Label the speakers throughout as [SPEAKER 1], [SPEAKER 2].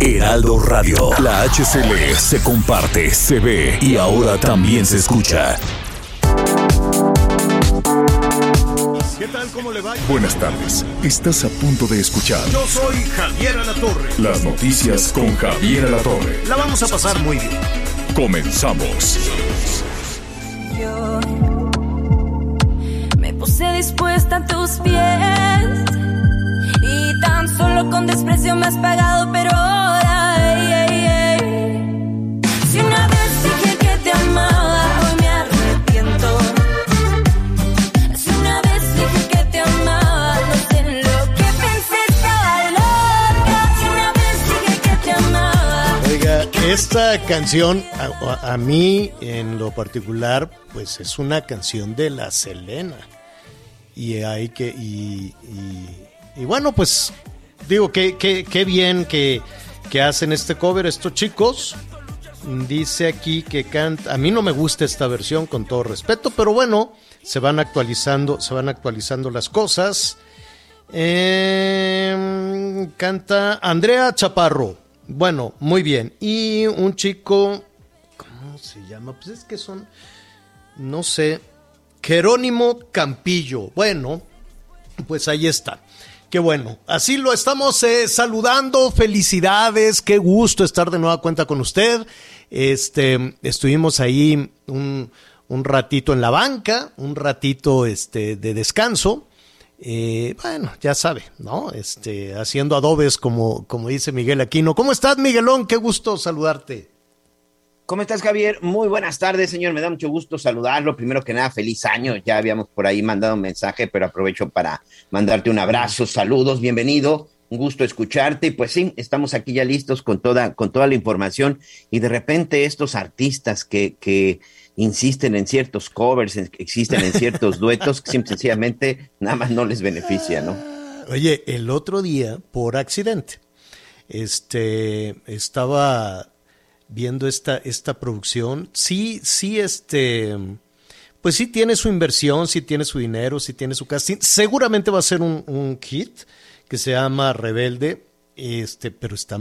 [SPEAKER 1] Heraldo Radio. La HCL se comparte, se ve y ahora también se escucha.
[SPEAKER 2] ¿Qué tal? ¿Cómo le va?
[SPEAKER 1] Buenas tardes. Estás a punto de escuchar
[SPEAKER 2] Yo soy Javier Alatorre.
[SPEAKER 1] las noticias con Javier Alatorre.
[SPEAKER 2] La vamos a pasar muy bien.
[SPEAKER 1] Comenzamos.
[SPEAKER 3] Yo me puse dispuesta a tus pies y tan solo con desprecio me has pagado, pero
[SPEAKER 2] esta canción a, mí en lo particular, pues es una canción de la Selena. Y hay que, y, y- bueno, pues digo, que qué bien que, que hacen este cover estos chicos. Dice aquí que canta, a mí no me gusta esta versión con todo respeto, pero bueno, se van actualizando, se van actualizando las cosas. Eh, canta Andrea Chaparro. Bueno, muy bien. Y un chico, ¿cómo se llama? Pues es que son, no sé, Jerónimo Campillo. Bueno, pues ahí está. Qué bueno. Así lo estamos eh, saludando. Felicidades. Qué gusto estar de nueva cuenta con usted. Este, estuvimos ahí un, un ratito en la banca, un ratito este, de descanso. Eh, bueno, ya sabe, ¿no? Este, haciendo adobes como, como dice Miguel Aquino. ¿Cómo estás, Miguelón? Qué gusto saludarte.
[SPEAKER 4] ¿Cómo estás, Javier? Muy buenas tardes, señor. Me da mucho gusto saludarlo. Primero que nada, feliz año. Ya habíamos por ahí mandado un mensaje, pero aprovecho para mandarte un abrazo, saludos, bienvenido. Un gusto escucharte. Pues sí, estamos aquí ya listos con toda, con toda la información. Y de repente estos artistas que, que insisten en ciertos covers, en- existen en ciertos duetos, que sencillamente nada más no les beneficia, ¿no?
[SPEAKER 2] Oye, el otro día, por accidente, este, estaba viendo esta, esta producción. Sí, sí, este, pues sí tiene su inversión, sí tiene su dinero, sí tiene su casting. Seguramente va a ser un, un hit que se llama Rebelde, este, pero está,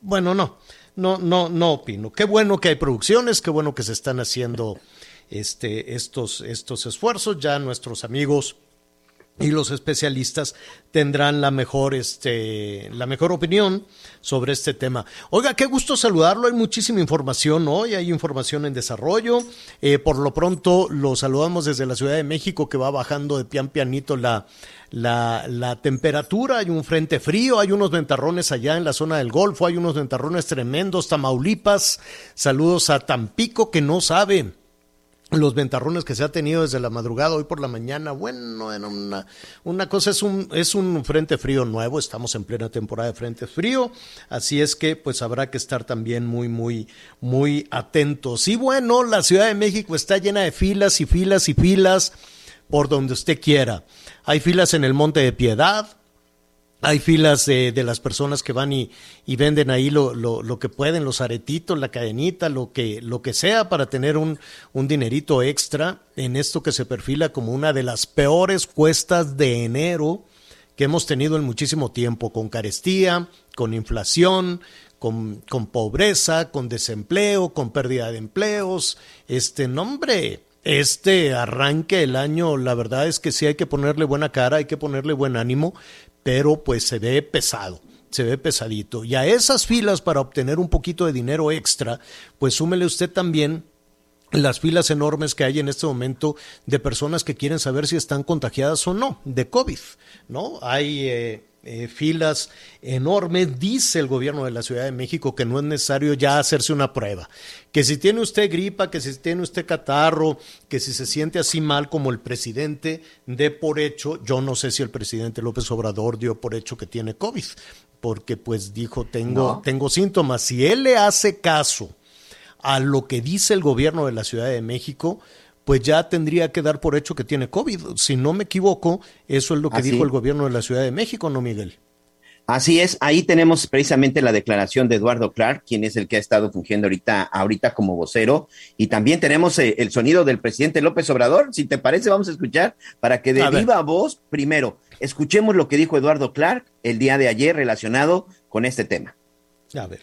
[SPEAKER 2] bueno, no, no, no, no opino. Qué bueno que hay producciones, qué bueno que se están haciendo este, estos, estos esfuerzos. Ya nuestros amigos y los especialistas tendrán la mejor, este, la mejor opinión sobre este tema. Oiga, qué gusto saludarlo. Hay muchísima información hoy, hay información en desarrollo. Eh, por lo pronto, lo saludamos desde la Ciudad de México, que va bajando de pian pianito la, la, la temperatura. Hay un frente frío, hay unos ventarrones allá en la zona del Golfo, hay unos ventarrones tremendos. Tamaulipas, saludos a Tampico, que no sabe los ventarrones que se ha tenido desde la madrugada hoy por la mañana, bueno, una, una cosa, es un, es un frente frío nuevo, estamos en plena temporada de frente frío, así es que pues habrá que estar también muy, muy, muy atentos. Y bueno, la Ciudad de México está llena de filas y filas y filas por donde usted quiera. Hay filas en el Monte de Piedad, hay filas de, las personas que van y, venden ahí lo, que pueden, los aretitos, la cadenita, lo que, lo que sea para tener un, un dinerito extra en esto que se perfila como una de las peores cuestas de enero que hemos tenido en muchísimo tiempo, con carestía, con inflación, con, con pobreza, con desempleo, con pérdida de empleos. Este nombre, este arranque del año, la verdad es que sí hay que ponerle buena cara, hay que ponerle buen ánimo, pero pues se ve pesado, se ve pesadito. Y a esas filas para obtener un poquito de dinero extra, pues súmele usted también las filas enormes que hay en este momento de personas que quieren saber si están contagiadas o no de COVID, ¿no? Hay eh, eh, filas enormes. Dice el gobierno de la Ciudad de México que no es necesario ya hacerse una prueba. Que si tiene usted gripa, que si tiene usted catarro, que si se siente así mal como el presidente, dé por hecho, yo no sé si el presidente López Obrador dio por hecho que tiene COVID, porque pues dijo, tengo, tengo síntomas. Si él le hace caso a lo que dice el gobierno de la Ciudad de México, pues ya tendría que dar por hecho que tiene COVID. Si no me equivoco, eso es lo que dijo el gobierno de la Ciudad de México, ¿no, Miguel?
[SPEAKER 4] Así es, ahí tenemos precisamente la declaración de Eduardo Clark, quien es el que ha estado fungiendo ahorita, ahorita como vocero, y también tenemos eh, el sonido del presidente López Obrador. Si te parece, vamos a escuchar para que de viva voz, primero, escuchemos lo que dijo Eduardo Clark el día de ayer relacionado con este tema.
[SPEAKER 2] A ver.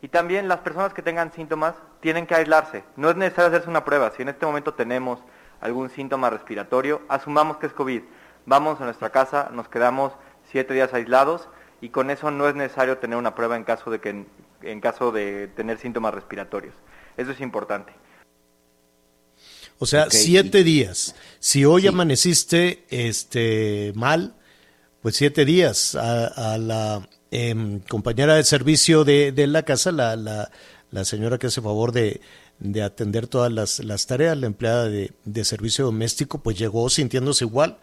[SPEAKER 5] Y también las personas que tengan síntomas tienen que aislarse. No es necesario hacerse una prueba. Si en este momento tenemos algún síntoma respiratorio, asumamos que es COVID. Vamos a nuestra casa, nos quedamos siete días aislados y con eso no es necesario tener una prueba en caso de que en caso de tener síntomas respiratorios. Eso es importante.
[SPEAKER 2] O sea, siete días. Si hoy amaneciste este mal, pues siete días a, la em, compañera de servicio de, de la casa, la, la, la señora que hace favor de, de atender todas las, las, tareas, la empleada de, de, servicio doméstico, pues llegó sintiéndose igual,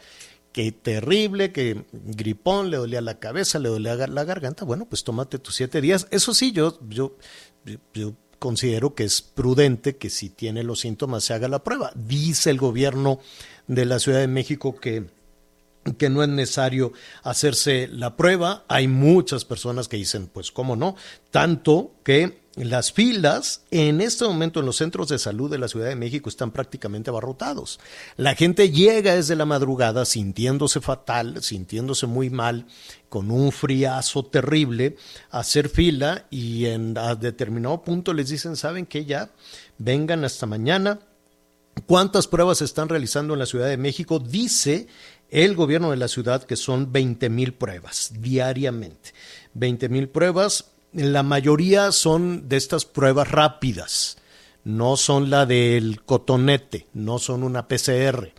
[SPEAKER 2] que terrible, que gripón, le dolía la cabeza, le dolía la garganta, bueno, pues tómate tus siete días. Eso sí, yo, yo, yo considero que es prudente que si tiene los síntomas se haga la prueba. Dice el gobierno de la Ciudad de México que que no es necesario hacerse la prueba. Hay muchas personas que dicen, pues cómo no, tanto que las filas en este momento en los centros de salud de la Ciudad de México están prácticamente abarrotados. La gente llega desde la madrugada sintiéndose fatal, sintiéndose muy mal, con un friazo terrible, a hacer fila y en a determinado punto les dicen, ¿saben qué? Ya vengan hasta mañana. ¿Cuántas pruebas se están realizando en la Ciudad de México? Dice el gobierno de la ciudad que son 20 mil pruebas diariamente. 20 mil pruebas, la mayoría son de estas pruebas rápidas, no son la del cotonete, no son una PCR,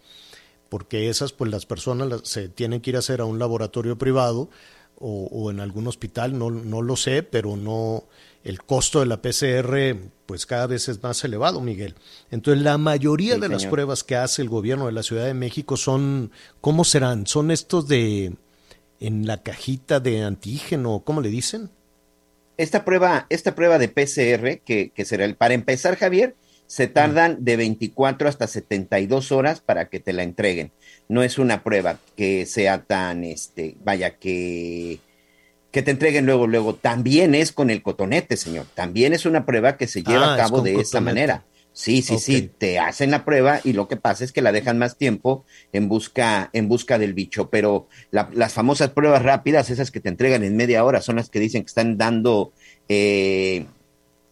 [SPEAKER 2] porque esas pues las personas se tienen que ir a hacer a un laboratorio privado o, en algún hospital, no, no lo sé, pero no, el costo de la PCR pues cada vez es más elevado, Miguel. Entonces, la mayoría de las pruebas que hace el gobierno de la Ciudad de México son, ¿cómo serán? ¿Son estos de en la cajita de antígeno, ¿cómo le dicen?
[SPEAKER 4] Esta prueba, esta prueba de PCR, que, que será el, para empezar, Javier, se tardan de 24 hasta 72 horas para que te la entreguen. No es una prueba que sea tan, este, vaya, que que te entreguen luego, luego. También es con el cotonete, señor. También es una prueba que se lleva a ah, cabo de esta manera. Sí, sí, sí, te hacen la prueba y lo que pasa es que la dejan más tiempo en busca, en busca del bicho, pero las famosas pruebas rápidas, esas que te entregan en media hora, son las que dicen que están dando eh,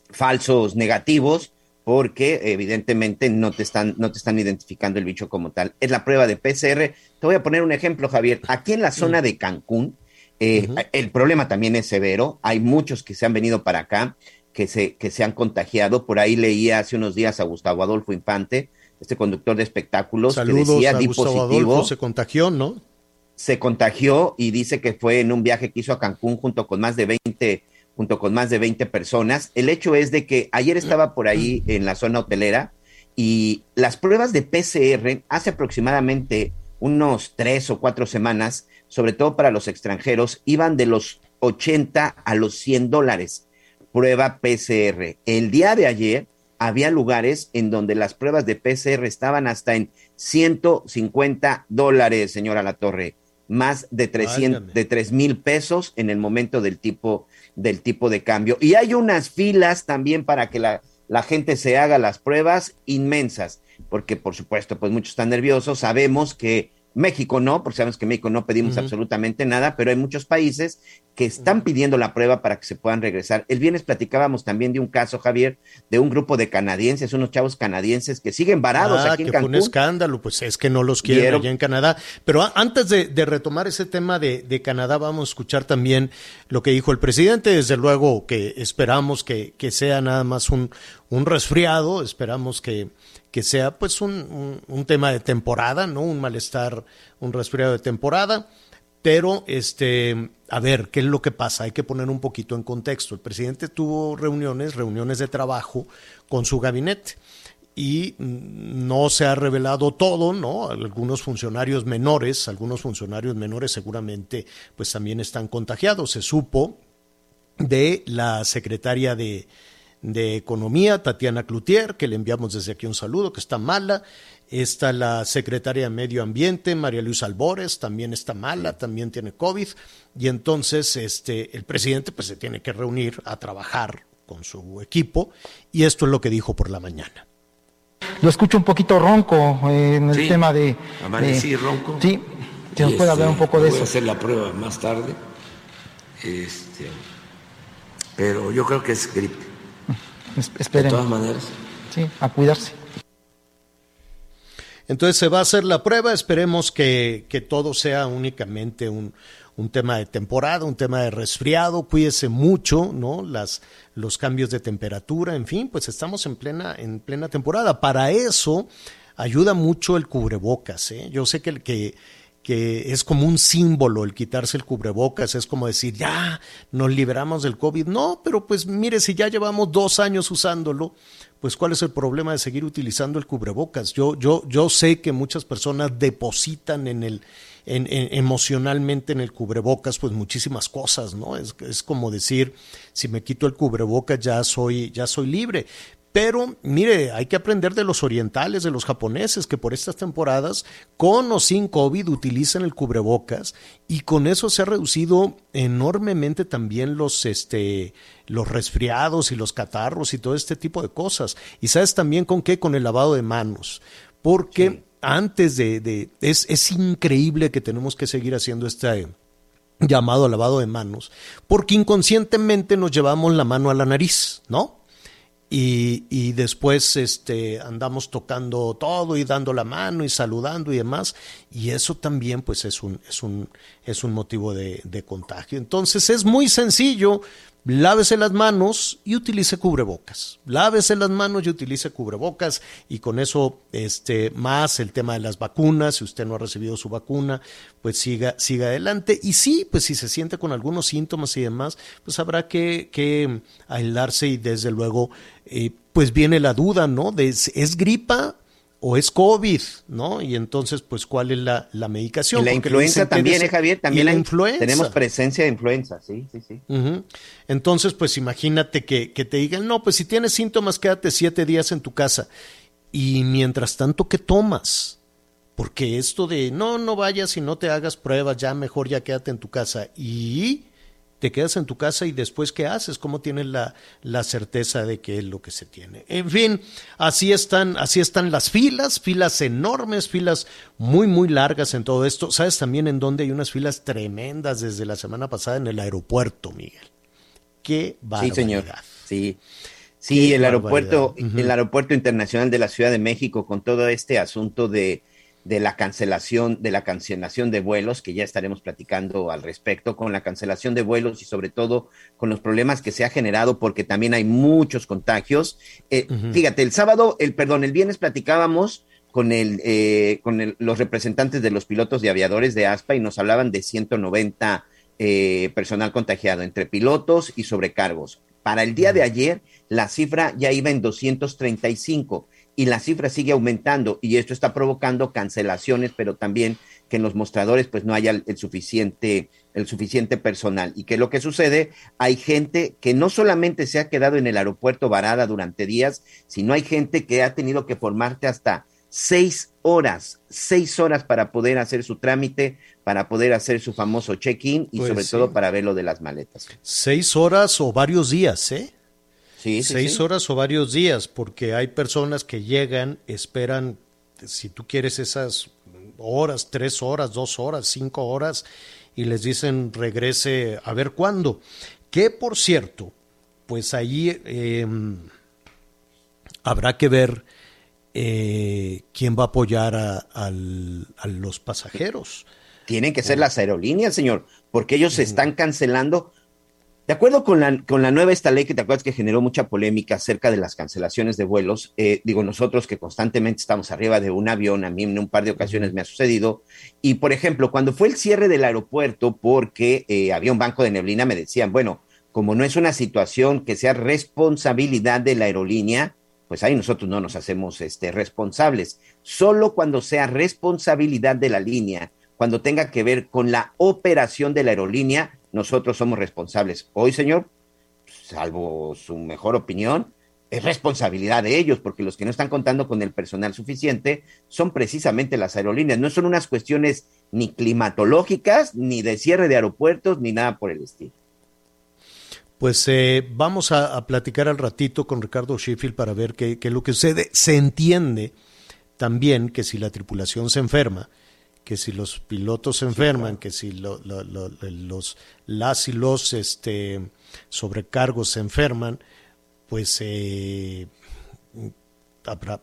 [SPEAKER 4] falsos negativos porque evidentemente no te están, no te están identificando el bicho como tal. Es la prueba de PCR. Te voy a poner un ejemplo, Javier. Aquí en la zona de Cancún, eh, el problema también es severo. Hay muchos que se han venido para acá, que se, que se han contagiado. Por ahí leía hace unos días a Gustavo Adolfo Infante, este conductor de espectáculos, que decía a Gustavo Adolfo,
[SPEAKER 2] se contagió, ¿no?
[SPEAKER 4] Se contagió y dice que fue en un viaje que hizo a Cancún junto con más de 20 junto con más de 20 personas. El hecho es de que ayer estaba por ahí en la zona hotelera y las pruebas de PCR hace aproximadamente unos tres o cuatro semanas sobre todo para los extranjeros, iban de los 80 a los 100 dólares. Prueba PCR. El día de ayer había lugares en donde las pruebas de PCR estaban hasta en 150 dólares, señora La Torre, más de 300, de 3 mil pesos en el momento del tipo, del tipo de cambio. Y hay unas filas también para que la, la gente se haga las pruebas inmensas, porque por supuesto, pues muchos están nerviosos. Sabemos que México no, porque sabemos que México no pedimos absolutamente nada, pero hay muchos países que están pidiendo la prueba para que se puedan regresar. El viernes platicábamos también de un caso, Javier, de un grupo de canadienses, unos chavos canadienses que siguen varados ah, aquí en Cancún.
[SPEAKER 2] Fue un escándalo, pues es que no los quieren allá en Canadá. Pero antes de, retomar ese tema de, Canadá, vamos a escuchar también lo que dijo el presidente. Desde luego que esperamos que, que sea nada más un, un resfriado, esperamos que, que sea pues un, un, tema de temporada, ¿no? Un malestar, un resfriado de temporada. Pero, este, a ver, ¿qué es lo que pasa? Hay que poner un poquito en contexto. El presidente tuvo reuniones, reuniones de trabajo con su gabinete y no se ha revelado todo, ¿no? Algunos funcionarios menores, algunos funcionarios menores seguramente pues también están contagiados. Se supo de la secretaria de, de Economía, Tatiana Cloutier, que le enviamos desde aquí un saludo, que está mala. Está la secretaria de Medio Ambiente, María Luisa Albores, también está mala, también tiene COVID. Y entonces este, el presidente pues, se tiene que reunir a trabajar con su equipo. Y esto es lo que dijo por la mañana.
[SPEAKER 6] Lo escucho un poquito ronco eh, en el tema de.
[SPEAKER 7] Amanecí ronco.
[SPEAKER 6] Sí, si nos puede hablar un
[SPEAKER 7] este,
[SPEAKER 6] poco de
[SPEAKER 7] voy
[SPEAKER 6] eso.
[SPEAKER 7] a hacer la prueba más tarde. Este, pero yo creo que es gripe.
[SPEAKER 6] Esperen.
[SPEAKER 7] De todas maneras.
[SPEAKER 6] Sí, a cuidarse.
[SPEAKER 2] Entonces se va a hacer la prueba, esperemos que, que todo sea únicamente un, un, tema de temporada, un tema de resfriado, cuídese mucho, ¿no? Las, los cambios de temperatura, en fin, pues estamos en plena, en plena temporada. Para eso ayuda mucho el cubrebocas, ¿eh? Yo sé que el que que es como un símbolo el quitarse el cubrebocas, es como decir, ya nos liberamos del COVID. No, pero pues mire, si ya llevamos dos años usándolo, pues cuál es el problema de seguir utilizando el cubrebocas. Yo, yo, yo sé que muchas personas depositan en el, en, en, emocionalmente en el cubrebocas, pues muchísimas cosas, ¿no? Es, es como decir, si me quito el cubrebocas ya soy, ya soy libre. Pero mire, hay que aprender de los orientales, de los japoneses, que por estas temporadas, con o sin COVID, utilizan el cubrebocas y con eso se ha reducido enormemente también los, este, los resfriados y los catarros y todo este tipo de cosas. Y sabes también con qué, con el lavado de manos. Porque sí. antes de, de es, es increíble que tenemos que seguir haciendo este llamado lavado de manos, porque inconscientemente nos llevamos la mano a la nariz, ¿no? Y, y, después este, andamos tocando todo y dando la mano y saludando y demás. Y eso también pues es un, es un, es un motivo de, de contagio. Entonces es muy sencillo. Lávese las manos y utilice cubrebocas. Lávese las manos y utilice cubrebocas y con eso este más el tema de las vacunas, si usted no ha recibido su vacuna, pues siga siga adelante y sí, pues si se siente con algunos síntomas y demás, pues habrá que, que aislarse y desde luego eh, pues viene la duda, ¿no? De es gripa o es COVID, ¿no? Y entonces, pues, ¿cuál es la, la medicación?
[SPEAKER 4] Y la
[SPEAKER 2] Porque
[SPEAKER 4] influenza también, ¿eh, Javier? También
[SPEAKER 2] la influenza.
[SPEAKER 4] tenemos presencia de influenza, sí, sí, sí.
[SPEAKER 2] Uh -huh. Entonces, pues, imagínate que, que, te digan, no, pues, si tienes síntomas, quédate siete días en tu casa. Y mientras tanto, ¿qué tomas? Porque esto de, no, no vayas y no te hagas pruebas, ya mejor ya quédate en tu casa. Y te quedas en tu casa y después qué haces, cómo tienes la, la, certeza de que es lo que se tiene. En fin, así están, así están las filas, filas enormes, filas muy, muy largas en todo esto. ¿Sabes también en dónde hay unas filas tremendas desde la semana pasada en el aeropuerto, Miguel? Qué barbaridad.
[SPEAKER 4] Sí, señor. Sí. Sí, Qué el aeropuerto, uh -huh. el aeropuerto internacional de la Ciudad de México con todo este asunto de de la cancelación, de la cancelación de vuelos, que ya estaremos platicando al respecto, con la cancelación de vuelos y sobre todo con los problemas que se ha generado, porque también hay muchos contagios. Eh, uh -huh. Fíjate, el sábado, el perdón, el viernes platicábamos con el, eh, con el, los representantes de los pilotos de aviadores de ASPA y nos hablaban de 190 eh, personal contagiado entre pilotos y sobrecargos. Para el día uh -huh. de ayer, la cifra ya iba en 235 y la cifra sigue aumentando y esto está provocando cancelaciones, pero también que en los mostradores pues no haya el suficiente el suficiente personal y que lo que sucede hay gente que no solamente se ha quedado en el aeropuerto varada durante días, sino hay gente que ha tenido que formarte hasta seis horas, seis horas para poder hacer su trámite, para poder hacer su famoso check-in y pues sobre sí. todo para ver lo de las maletas.
[SPEAKER 2] Seis horas o varios días, ¿eh?
[SPEAKER 4] Sí, sí,
[SPEAKER 2] seis
[SPEAKER 4] sí.
[SPEAKER 2] horas o varios días, porque hay personas que llegan, esperan, si tú quieres esas horas, tres horas, dos horas, cinco horas, y les dicen regrese a ver cuándo. Que por cierto, pues ahí eh, habrá que ver eh, quién va a apoyar a, a, a, los pasajeros.
[SPEAKER 4] Tienen que ser las aerolíneas, señor, porque ellos se están cancelando De acuerdo con la, con la nueva esta ley que te acuerdas que generó mucha polémica acerca de las cancelaciones de vuelos, eh, digo nosotros que constantemente estamos arriba de un avión, a mí en un par de ocasiones me ha sucedido, y por ejemplo, cuando fue el cierre del aeropuerto porque eh, había un banco de neblina, me decían, bueno, como no es una situación que sea responsabilidad de la aerolínea, pues ahí nosotros no nos hacemos este, responsables. Solo cuando sea responsabilidad de la línea, cuando tenga que ver con la operación de la aerolínea, nosotros somos responsables. Hoy, señor, salvo su mejor opinión, es responsabilidad de ellos, porque los que no están contando con el personal suficiente son precisamente las aerolíneas. No son unas cuestiones ni climatológicas, ni de cierre de aeropuertos, ni nada por el estilo.
[SPEAKER 2] Pues eh, vamos a, platicar al ratito con Ricardo Sheffield para ver qué, qué es lo que sucede. Se entiende también que si la tripulación se enferma, que si los pilotos se enferman, que si los las y los este, sobrecargos se enferman, pues eh, habrá,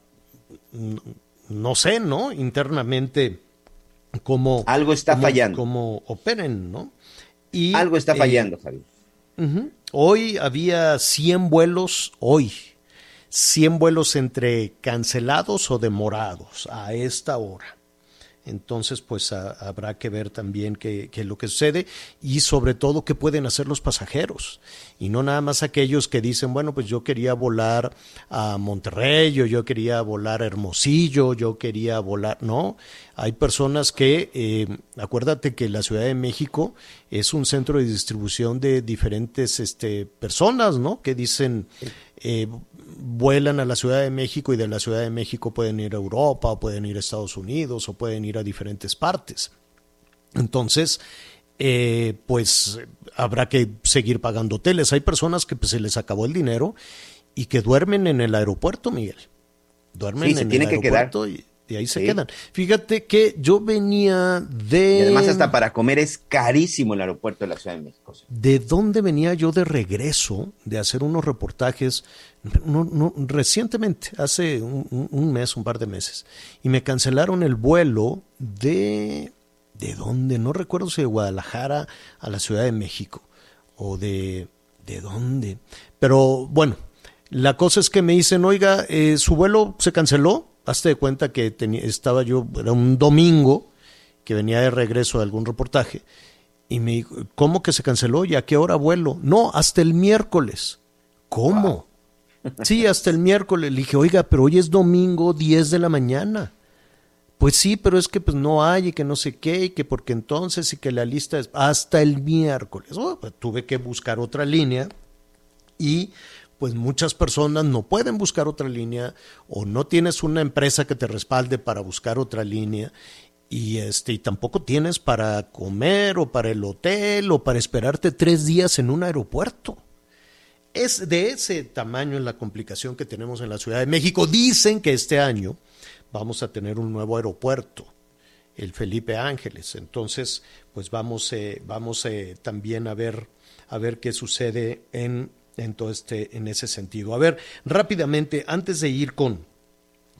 [SPEAKER 2] no sé, ¿no? Internamente, cómo...
[SPEAKER 4] Algo está fallando.
[SPEAKER 2] Cómo operen, ¿no?
[SPEAKER 4] Y, Algo está fallando, Javier.
[SPEAKER 2] Hoy había 100 vuelos, hoy, 100 vuelos entre cancelados o demorados a esta hora. Entonces, pues habrá que ver también qué, es lo que sucede y sobre todo qué pueden hacer los pasajeros. Y no nada más aquellos que dicen, bueno, pues yo quería volar a Monterrey, o yo quería volar a Hermosillo, yo quería volar. No, hay personas que, eh, acuérdate que la Ciudad de México es un centro de distribución de diferentes este, personas, ¿no? Que dicen, eh, vuelan a la Ciudad de México y de la Ciudad de México pueden ir a Europa, o pueden ir a Estados Unidos, o pueden ir a diferentes partes. Entonces, eh, pues habrá que seguir pagando hoteles. Hay personas que pues, se les acabó el dinero y que duermen en el aeropuerto, Miguel. Duermen en el aeropuerto y y ahí se quedan. Fíjate que yo venía de...
[SPEAKER 4] Y además hasta para comer es carísimo el aeropuerto de la Ciudad de México.
[SPEAKER 2] ¿De dónde venía yo de regreso de hacer unos reportajes no, recientemente, hace un, mes, un par de meses, y me cancelaron el vuelo de... ¿De dónde? No recuerdo si de Guadalajara a la Ciudad de México o de... ¿De dónde? Pero bueno, la cosa es que me dicen, oiga, eh, su vuelo se canceló, hazte de cuenta que tenía, estaba yo, era un domingo, que venía de regreso de algún reportaje, y me dijo, ¿cómo que se canceló? ¿Y a qué hora vuelo? No, hasta el miércoles. ¿Cómo? Sí, hasta el miércoles. Le dije, oiga, pero hoy es domingo 10 de la mañana. Pues sí, pero es que pues no hay y que no sé qué y que porque entonces y que la lista es hasta el miércoles. Oh, pues, tuve que buscar otra línea y pues muchas personas no pueden buscar otra línea o no tienes una empresa que te respalde para buscar otra línea y este y tampoco tienes para comer o para el hotel o para esperarte tres días en un aeropuerto. Es de ese tamaño la complicación que tenemos en la Ciudad de México. Dicen que este año vamos a tener un nuevo aeropuerto, el Felipe Ángeles. Entonces, pues vamos, eh, vamos eh, también a ver, a ver qué sucede en en este, en ese sentido. A ver, rápidamente, antes de ir con,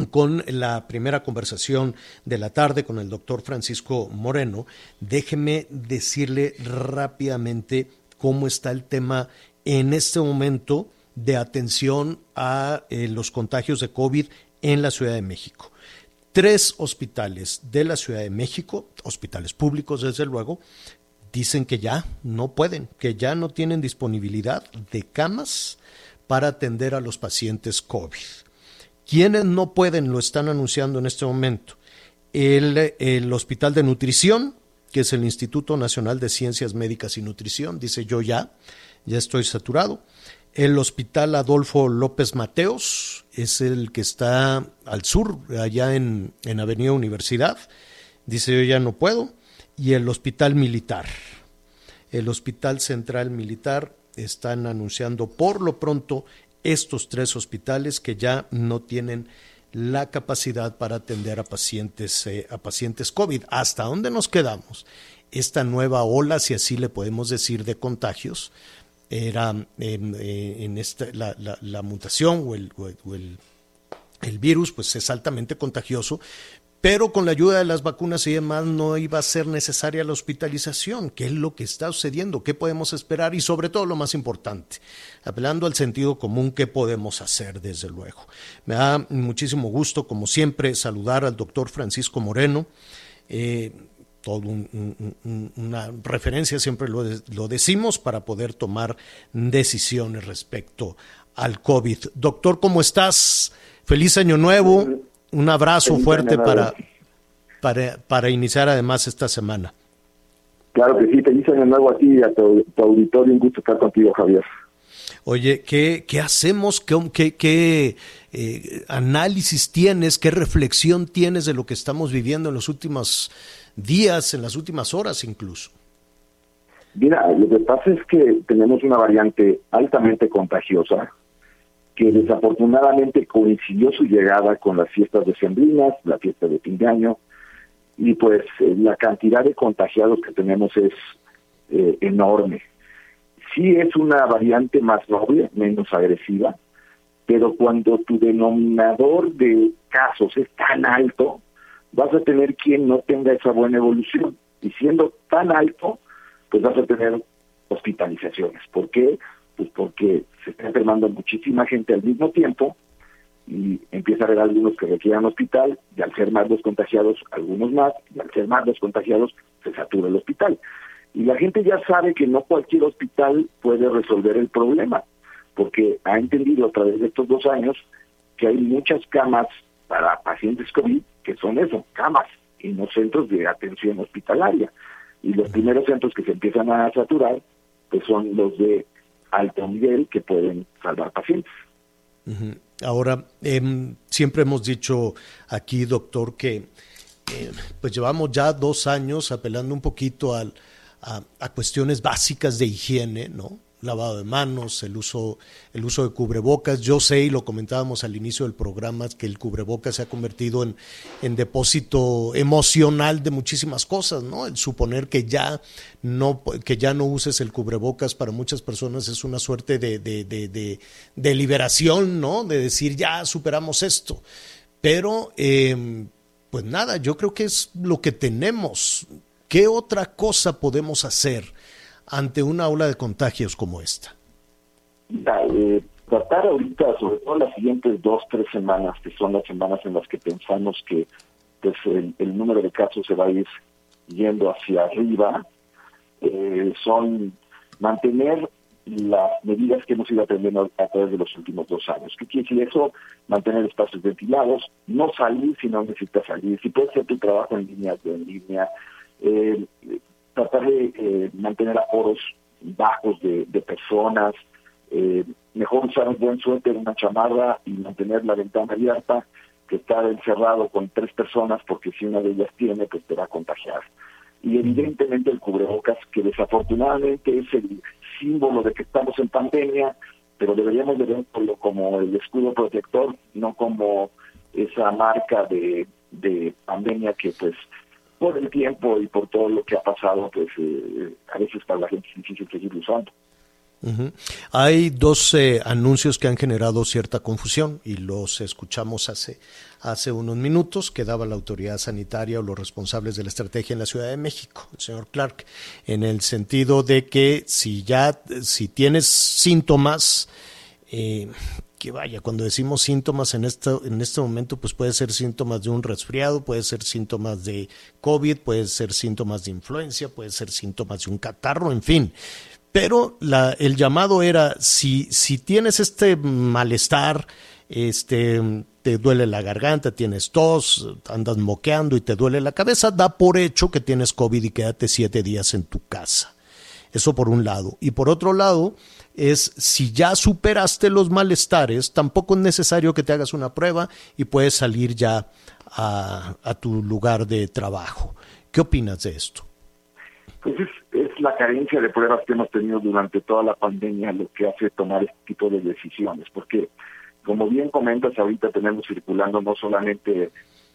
[SPEAKER 2] con la primera conversación de la tarde con el doctor Francisco Moreno, déjeme decirle rápidamente cómo está el tema en este momento de atención a eh, los contagios de COVID en la Ciudad de México. Tres hospitales de la Ciudad de México, hospitales públicos desde luego, dicen que ya no pueden, que ya no tienen disponibilidad de camas para atender a los pacientes COVID. ¿Quiénes no pueden? Lo están anunciando en este momento. El, el, Hospital de Nutrición, que es el Instituto Nacional de Ciencias Médicas y Nutrición, dice yo ya, ya estoy saturado. El Hospital Adolfo López Mateos es el que está al sur, allá en, en Avenida Universidad. Dice yo ya no puedo y el Hospital Militar. El Hospital Central Militar están anunciando por lo pronto estos tres hospitales que ya no tienen la capacidad para atender a pacientes, eh, a pacientes COVID. ¿Hasta dónde nos quedamos? Esta nueva ola, si así le podemos decir, de contagios, era en, eh, esta, la, mutación o, el, el, el virus, pues es altamente contagioso, pero con la ayuda de las vacunas y demás no iba a ser necesaria la hospitalización. ¿Qué es lo que está sucediendo? ¿Qué podemos esperar? Y sobre todo lo más importante, apelando al sentido común, ¿qué podemos hacer desde luego? Me da muchísimo gusto, como siempre, saludar al doctor Francisco Moreno. Eh, una referencia, siempre lo, lo decimos, para poder tomar decisiones respecto al COVID. Doctor, ¿cómo estás? Feliz año nuevo un abrazo fuerte para, para, para iniciar además esta semana.
[SPEAKER 8] Claro que sí, feliz año nuevo a ti y a tu, auditorio, un gusto estar contigo, Javier.
[SPEAKER 2] Oye, ¿qué, qué hacemos? ¿Qué, qué, qué eh, análisis tienes? ¿Qué reflexión tienes de lo que estamos viviendo en los últimos días, en las últimas horas incluso?
[SPEAKER 8] Mira, lo que pasa es que tenemos una variante altamente contagiosa, que desafortunadamente coincidió su llegada con las fiestas de Sembrinas, la fiesta de fin de año, y pues eh, la cantidad de contagiados que tenemos es eh, enorme. Sí es una variante más noble, menos agresiva, pero cuando tu denominador de casos es tan alto, vas a tener quien no tenga esa buena evolución. Y siendo tan alto, pues vas a tener hospitalizaciones. ¿Por qué? Pues porque se está enfermando muchísima gente al mismo tiempo y empieza a haber algunos que requieran hospital y al ser más los contagiados, algunos más, y al ser más los contagiados, se satura el hospital. Y la gente ya sabe que no cualquier hospital puede resolver el problema, porque ha entendido a través de estos dos años que hay muchas camas para pacientes COVID que son eso, camas, y no centros de atención hospitalaria. Y los primeros centros que se empiezan a saturar, pues son los de alto nivel que pueden salvar pacientes.
[SPEAKER 2] Ahora, em, siempre hemos dicho aquí, doctor, que eh, pues llevamos ya dos años apelando un poquito al, a, cuestiones básicas de higiene, ¿no? Lavado de manos, el uso, el uso de cubrebocas. Yo sé, y lo comentábamos al inicio del programa, que el cubrebocas se ha convertido en, en depósito emocional de muchísimas cosas, ¿no? El suponer que ya no, que ya no uses el cubrebocas para muchas personas es una suerte de, de, de, de, liberación, ¿no? De decir, ya superamos esto. Pero, em, pues nada, yo creo que es lo que tenemos. ¿Qué otra cosa podemos hacer? Ante una ola de contagios como esta?
[SPEAKER 8] Eh, tratar ahorita, sobre todo las siguientes dos, tres semanas, que son las semanas en las que pensamos que pues, el, número de casos se va a ir yendo hacia arriba, eh, son mantener las medidas que hemos ido aprendiendo a través de los últimos dos años. ¿Qué quiere decir eso? Mantener espacios ventilados, no salir si no necesitas salir, si puedes hacer tu trabajo en línea, en línea, eh, tratar de eh, mantener aforos bajos de, personas, eh, mejor usar un buen suéter, una chamarra y mantener la ventana abierta que estar encerrado con tres personas porque si una de ellas tiene, pues te va a contagiar. Y evidentemente el cubrebocas, que desafortunadamente es el símbolo de que estamos en pandemia, pero deberíamos de verlo como el escudo protector, no como esa marca de, de pandemia que pues por el tiempo y por todo lo que ha pasado, pues eh, a veces para la gente es difícil seguir usando.
[SPEAKER 2] Hay dos anuncios que han generado cierta confusión y los escuchamos hace, hace unos minutos que daba la autoridad sanitaria o los responsables de la estrategia en la Ciudad de México, el señor Clark, en el sentido de que si ya, si tienes síntomas, eh, que vaya, cuando decimos síntomas en este, en este momento, pues puede ser síntomas de un resfriado, puede ser síntomas de COVID, puede ser síntomas de influencia, puede ser síntomas de un catarro, en fin. Pero el llamado era, si, si tienes este malestar, este, te duele la garganta, tienes tos, andas moqueando y te duele la cabeza, da por hecho que tienes COVID y quédate siete días en tu casa. Eso por un lado. Y por otro lado, es si ya superaste los malestares, tampoco es necesario que te hagas una prueba y puedes salir ya a, tu lugar de trabajo. ¿Qué opinas de esto?
[SPEAKER 8] Pues es, la carencia de pruebas que hemos tenido durante toda la pandemia lo que hace tomar este tipo de decisiones, porque como bien comentas, ahorita tenemos circulando no solamente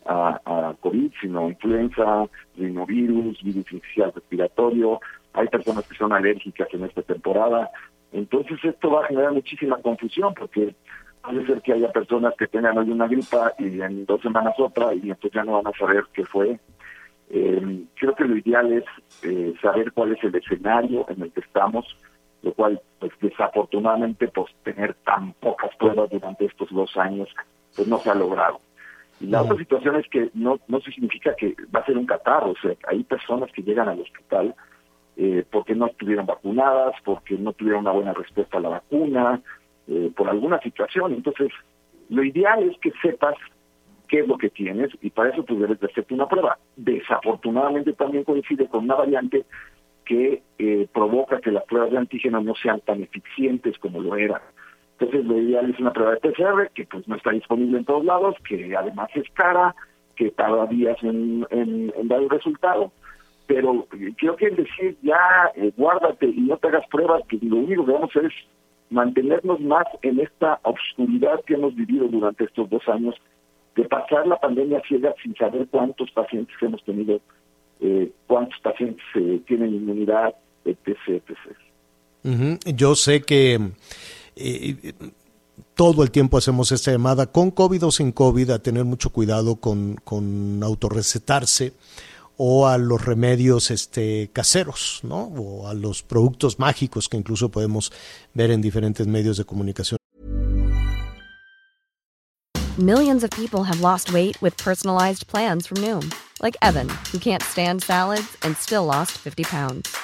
[SPEAKER 8] a, a COVID, sino influenza, rinovirus, virus inicial respiratorio, hay personas que son alérgicas en esta temporada, entonces esto va a generar muchísima confusión porque puede ser que haya personas que tengan hoy una gripa y en dos semanas otra y entonces ya no van a saber qué fue. Eh, creo que lo ideal es eh, saber cuál es el escenario en el que estamos, lo cual, pues desafortunadamente, pues tener tan pocas pruebas durante estos dos años, pues no se ha logrado. Y la otra situación es que no, no significa que va a ser un catarro, o sea, hay personas que llegan al hospital eh, porque no estuvieron vacunadas, porque no tuvieron una buena respuesta a la vacuna, eh, por alguna situación. Entonces, lo ideal es que sepas qué es lo que tienes y para eso tú debes de hacerte una prueba. Desafortunadamente también coincide con una variante que eh, provoca que las pruebas de antígeno no sean tan eficientes como lo eran. Entonces lo ideal es una prueba de PCR que pues no está disponible en todos lados, que además es cara, que tarda días en, en, dar el resultado. Pero creo que decir ya eh, guárdate y no te hagas pruebas, que lo único que vamos a hacer es mantenernos más en esta obscuridad que hemos vivido durante estos dos años de pasar la pandemia ciega sin saber cuántos pacientes hemos tenido, eh, cuántos pacientes eh, tienen inmunidad, etc. etc.
[SPEAKER 2] Yo sé que eh, todo el tiempo hacemos esta llamada con COVID o sin COVID a tener mucho cuidado con, con autorrecetarse o a los remedios este, caseros, ¿no? O a los productos mágicos que incluso podemos ver en diferentes medios de comunicación.
[SPEAKER 9] Millions of people have lost weight with personalized plans from Noom, like Evan, who can't stand salads and still lost 50 pounds.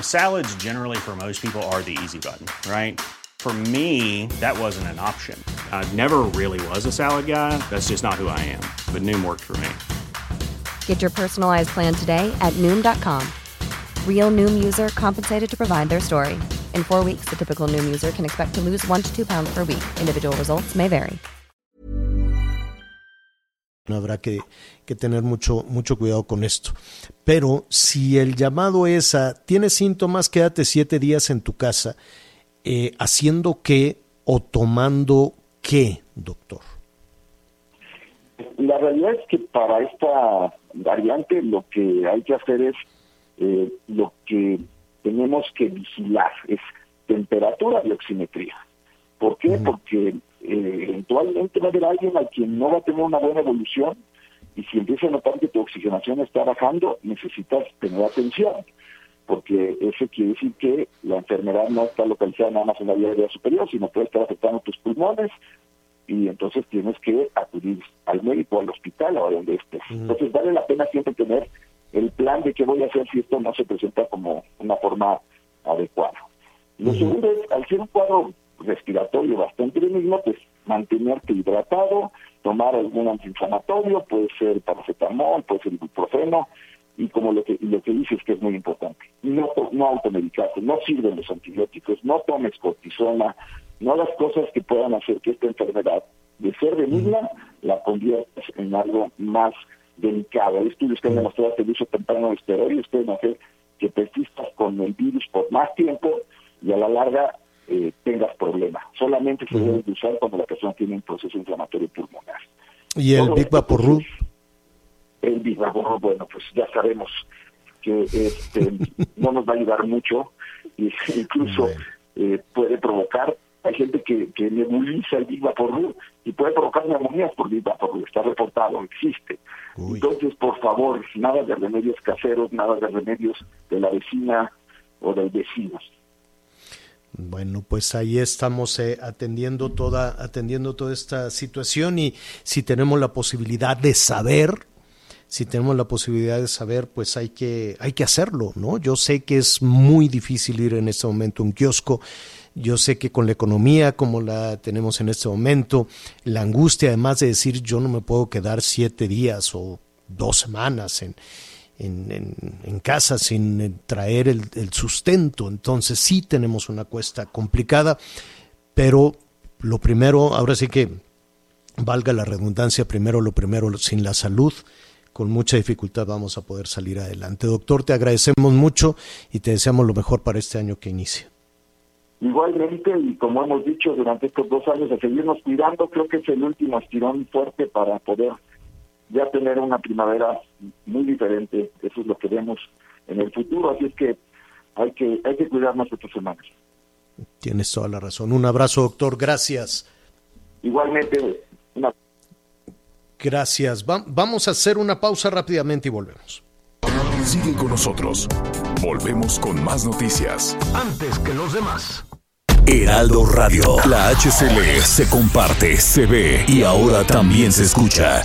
[SPEAKER 10] Salads generally for most people are the easy button, right? For me, that wasn't an option. I never really was a salad guy. That's just not who I am. But Noom worked for me.
[SPEAKER 9] Get your personalized plan today at. Real noom user compensated to provide their story. In four weeks, the typical noom user can expect to lose one to two pounds per week. Individual results may vary.
[SPEAKER 2] Habrá que, que tener mucho, mucho cuidado con esto. Pero si el llamado es a tienes síntomas, quédate siete días en tu casa, eh, haciendo qué o tomando qué, doctor.
[SPEAKER 8] La realidad es que para esta variante lo que hay que hacer es eh, lo que tenemos que vigilar, es temperatura y oximetría. ¿Por qué? Porque eh, eventualmente va a haber alguien a quien no va a tener una buena evolución y si empieza a notar que tu oxigenación está bajando, necesitas tener atención, porque eso quiere decir que la enfermedad no está localizada nada más en la vía aérea superior, sino puede estar afectando tus pulmones, y entonces tienes que acudir al médico, al hospital o a donde estés. Entonces vale la pena siempre tener el plan de qué voy a hacer si esto no se presenta como una forma adecuada. Lo segundo es, al ser un cuadro respiratorio bastante benigno, pues mantenerte hidratado, tomar algún antiinflamatorio, puede ser paracetamol, puede ser ibuprofeno, y como lo que, lo que dices que es muy importante, no, no automedicarte, no sirven los antibióticos, no tomes cortisona, no las cosas que puedan hacer que esta enfermedad, de ser benigna, la conviertas en algo más delicado. Hay estudios que han demostrado que el uso temprano de esteroides pueden hacer que persistas con el virus por más tiempo y a la larga eh, tengas problemas. Solamente se debe usar cuando la persona tiene un proceso inflamatorio pulmonar.
[SPEAKER 2] ¿Y el Big Vaporru?
[SPEAKER 8] El Big Vaporru, bueno, pues ya sabemos que este, no nos va a ayudar mucho y incluso eh, puede provocar hay gente que, que nebuliza el Big Vaporru y puede provocar neumonías por Big Vaporru, está reportado, existe. Entonces, por favor, nada de remedios caseros, nada de remedios de la vecina o del vecino.
[SPEAKER 2] Bueno, pues ahí estamos eh, atendiendo toda atendiendo toda esta situación y si tenemos la posibilidad de saber, si tenemos la posibilidad de saber, pues hay que hay que hacerlo, ¿no? Yo sé que es muy difícil ir en este momento a un kiosco yo sé que con la economía como la tenemos en este momento, la angustia además de decir yo no me puedo quedar siete días o dos semanas en, en, casa sin traer el, el, sustento. Entonces sí tenemos una cuesta complicada, pero lo primero, ahora sí que valga la redundancia, primero lo primero, sin la salud, con mucha dificultad vamos a poder salir adelante. Doctor, te agradecemos mucho y te deseamos lo mejor para este año que inicia.
[SPEAKER 8] Igualmente, y como hemos dicho durante estos dos años, a seguirnos cuidando, creo que es el último estirón fuerte para poder ya tener una primavera muy diferente. Eso es lo que vemos en el futuro, así es que hay que, hay que cuidarnos estas semanas.
[SPEAKER 2] Tienes toda la razón. Un abrazo, doctor. Gracias.
[SPEAKER 8] Igualmente, una...
[SPEAKER 2] Gracias. Va- vamos a hacer una pausa rápidamente y volvemos.
[SPEAKER 1] Sigue con nosotros. Volvemos con más noticias.
[SPEAKER 11] Antes que los demás.
[SPEAKER 1] Heraldo Radio. La HCL se comparte, se ve y ahora también se escucha.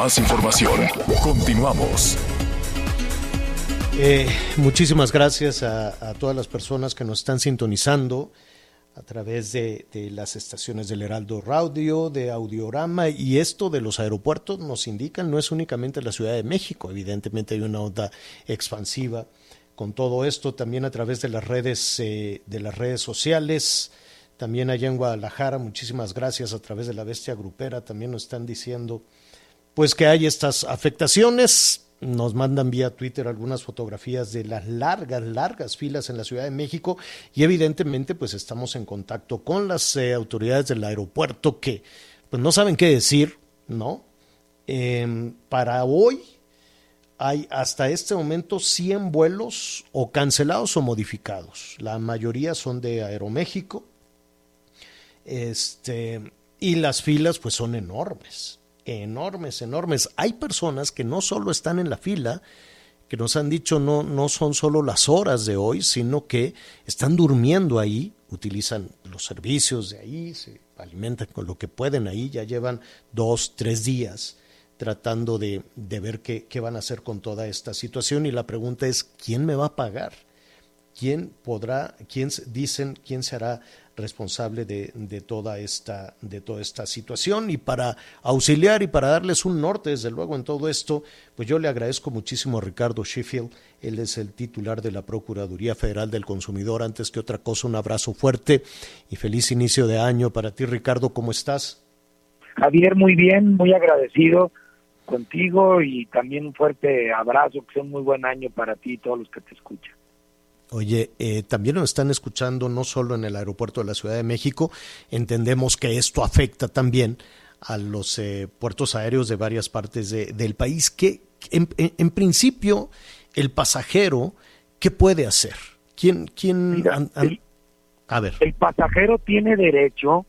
[SPEAKER 1] Más información. Continuamos.
[SPEAKER 2] Eh, muchísimas gracias a, todas las personas que nos están sintonizando a través de, de las estaciones del Heraldo Radio, de Audiorama y esto de los aeropuertos nos indican no es únicamente la Ciudad de México, evidentemente hay una onda expansiva con todo esto también a través de las redes eh, de las redes sociales, también allá en Guadalajara, muchísimas gracias a través de la Bestia Grupera también nos están diciendo pues que hay estas afectaciones. Nos mandan vía Twitter algunas fotografías de las largas, largas filas en la Ciudad de México y evidentemente pues estamos en contacto con las eh, autoridades del aeropuerto que pues no saben qué decir, ¿no? Eh, para hoy hay hasta este momento 100 vuelos o cancelados o modificados. La mayoría son de Aeroméxico. Este, y las filas pues son enormes enormes, enormes. Hay personas que no solo están en la fila, que nos han dicho no, no son solo las horas de hoy, sino que están durmiendo ahí, utilizan los servicios de ahí, se alimentan con lo que pueden ahí, ya llevan dos, tres días tratando de, de ver qué, qué van a hacer con toda esta situación y la pregunta es, ¿quién me va a pagar? ¿Quién podrá, quién dicen, quién será responsable de, de, toda esta, de toda esta situación y para auxiliar y para darles un norte, desde luego, en todo esto, pues yo le agradezco muchísimo a Ricardo Sheffield, él es el titular de la Procuraduría Federal del Consumidor. Antes que otra cosa, un abrazo fuerte y feliz inicio de año para ti, Ricardo, ¿cómo estás?
[SPEAKER 12] Javier, muy bien, muy agradecido contigo y también un fuerte abrazo, que sea un muy buen año para ti y todos los que te escuchan.
[SPEAKER 2] Oye, eh, también nos están escuchando no solo en el aeropuerto de la Ciudad de México, entendemos que esto afecta también a los eh, puertos aéreos de varias partes de, del país. que en, en, en, principio, el pasajero, ¿qué puede hacer? ¿Quién, quién
[SPEAKER 12] Mira,
[SPEAKER 2] an, an,
[SPEAKER 12] el,
[SPEAKER 2] a ver.
[SPEAKER 12] El pasajero tiene derecho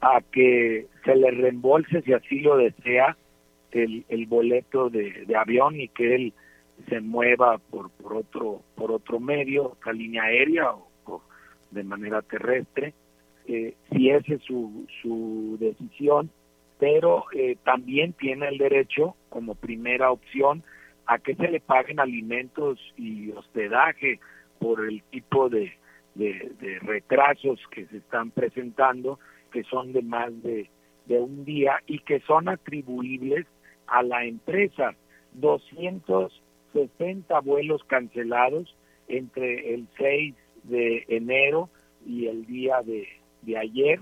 [SPEAKER 12] a que se le reembolse, si así lo desea, el, el boleto de, de avión y que él se mueva por, por otro por otro medio, otra línea aérea o, de manera terrestre, eh, si esa es su, su decisión, pero eh, también tiene el derecho, como primera opción, a que se le paguen alimentos y hospedaje por el tipo de, de, de retrasos que se están presentando, que son de más de, de un día y que son atribuibles a la empresa. 260 vuelos cancelados entre el 6 de enero y el día de, de ayer.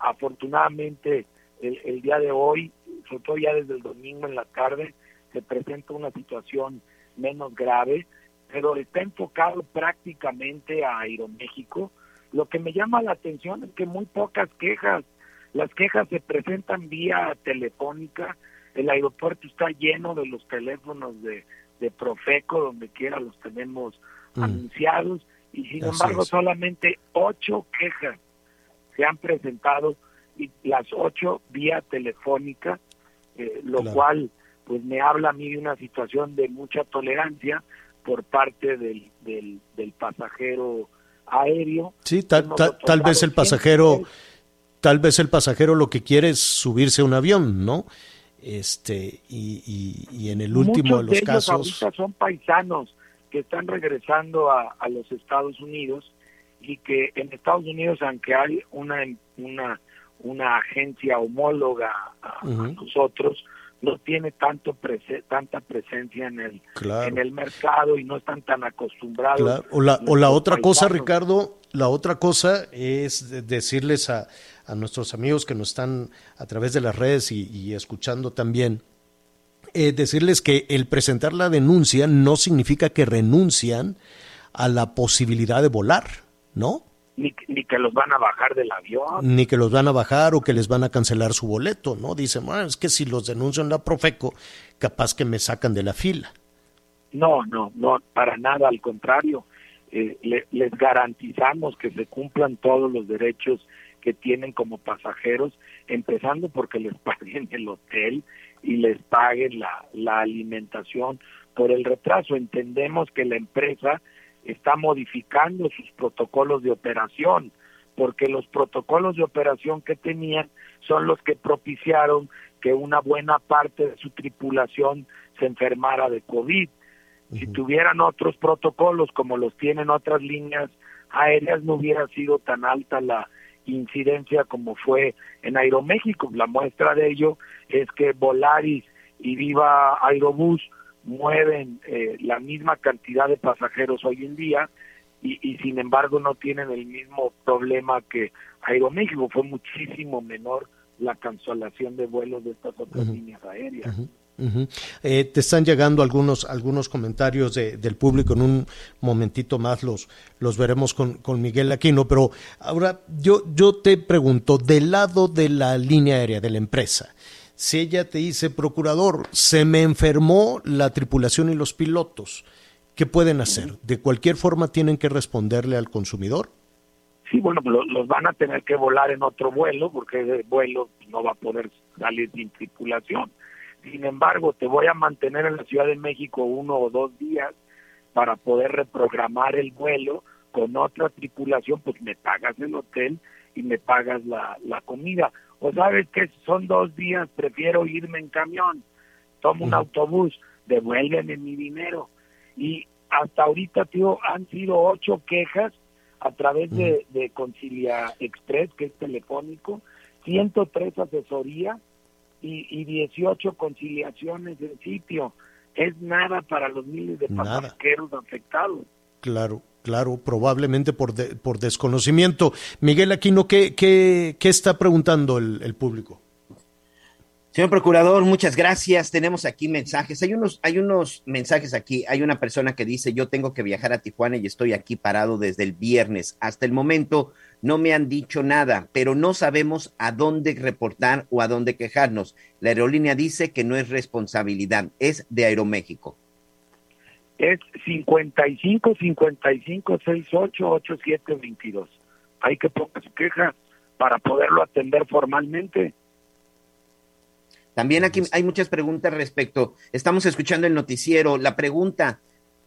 [SPEAKER 12] Afortunadamente, el, el, día de hoy, sobre todo ya desde el domingo en la tarde, se presenta una situación menos grave, pero está enfocado prácticamente a Aeroméxico. Lo que me llama la atención es que muy pocas quejas, las quejas se presentan vía telefónica, el aeropuerto está lleno de los teléfonos de, de Profeco, donde quiera los tenemos mm. anunciados, y sin Así embargo es. solamente ocho quejas se han presentado, y las ocho vía telefónica, eh, lo claro. cual pues me habla a mí de una situación de mucha tolerancia por parte del, del, del pasajero aéreo.
[SPEAKER 2] Sí, tal, tal, tal vez el pasajero, tal vez el pasajero lo que quiere es subirse a un avión, ¿no? Este y, y, y, en el último
[SPEAKER 12] Muchos
[SPEAKER 2] de los
[SPEAKER 12] de ellos
[SPEAKER 2] casos
[SPEAKER 12] ahorita son paisanos que están regresando a, a, los Estados Unidos y que en Estados Unidos aunque hay una una una agencia homóloga a, uh -huh. a nosotros no tiene tanto prese tanta presencia en el en el mercado y no están tan acostumbrados.
[SPEAKER 2] O la, o la otra cosa, Ricardo, la otra cosa es decirles a, a, nuestros amigos que nos están a través de las redes y, y escuchando también, eh, decirles que el presentar la denuncia no significa que renuncian a la posibilidad de volar, ¿no?
[SPEAKER 12] Ni, ni, que los van a bajar del avión.
[SPEAKER 2] Ni que los van a bajar o que les van a cancelar su boleto, ¿no? Dicen, bueno, es que si los denuncio en la Profeco, capaz que me sacan de la fila.
[SPEAKER 12] No, no, no, para nada, al contrario. Eh, le, les garantizamos que se cumplan todos los derechos que tienen como pasajeros, empezando porque les paguen el hotel y les paguen la, la alimentación por el retraso. Entendemos que la empresa está modificando sus protocolos de operación, porque los protocolos de operación que tenían son los que propiciaron que una buena parte de su tripulación se enfermara de COVID. Si tuvieran otros protocolos como los tienen otras líneas aéreas, no hubiera sido tan alta la incidencia como fue en Aeroméxico. La muestra de ello es que Volaris y Viva Aerobús mueven eh, la misma cantidad de pasajeros hoy en día y, y, sin embargo no tienen el mismo problema que Aeroméxico. Fue muchísimo menor la cancelación de vuelos de estas otras líneas aéreas.
[SPEAKER 2] Eh, te están llegando algunos algunos comentarios de, del público en un momentito más los los veremos con, con Miguel Aquino pero ahora yo yo te pregunto del lado de la línea aérea de la empresa si ella te dice, procurador, se me enfermó la tripulación y los pilotos, ¿qué pueden hacer? ¿De cualquier forma tienen que responderle al consumidor?
[SPEAKER 12] Sí, bueno, los van a tener que volar en otro vuelo porque el vuelo no va a poder salir sin tripulación. Sin embargo, te voy a mantener en la Ciudad de México uno o dos días para poder reprogramar el vuelo. Con otra tripulación, pues me pagas el hotel y me pagas la, la comida. O sabes que son dos días, prefiero irme en camión, tomo un autobús, devuélveme mi dinero. Y hasta ahorita, tío, han sido ocho quejas a través de, de Concilia Express, que es telefónico, 103 asesorías y, y 18 conciliaciones del sitio. Es nada para los miles de pasajeros afectados.
[SPEAKER 2] Claro. Claro, probablemente por, de, por desconocimiento. Miguel Aquino, ¿qué, qué, qué está preguntando el, el, público?
[SPEAKER 4] Señor Procurador, muchas gracias. Tenemos aquí mensajes. Hay unos, hay unos mensajes aquí. Hay una persona que dice, yo tengo que viajar a Tijuana y estoy aquí parado desde el viernes. Hasta el momento no me han dicho nada, pero no sabemos a dónde reportar o a dónde quejarnos. La aerolínea dice que no es responsabilidad, es de Aeroméxico
[SPEAKER 12] es 55 55 68 87 22. Hay que poner su queja para poderlo atender formalmente.
[SPEAKER 4] También aquí hay muchas preguntas respecto, estamos escuchando el noticiero, la pregunta,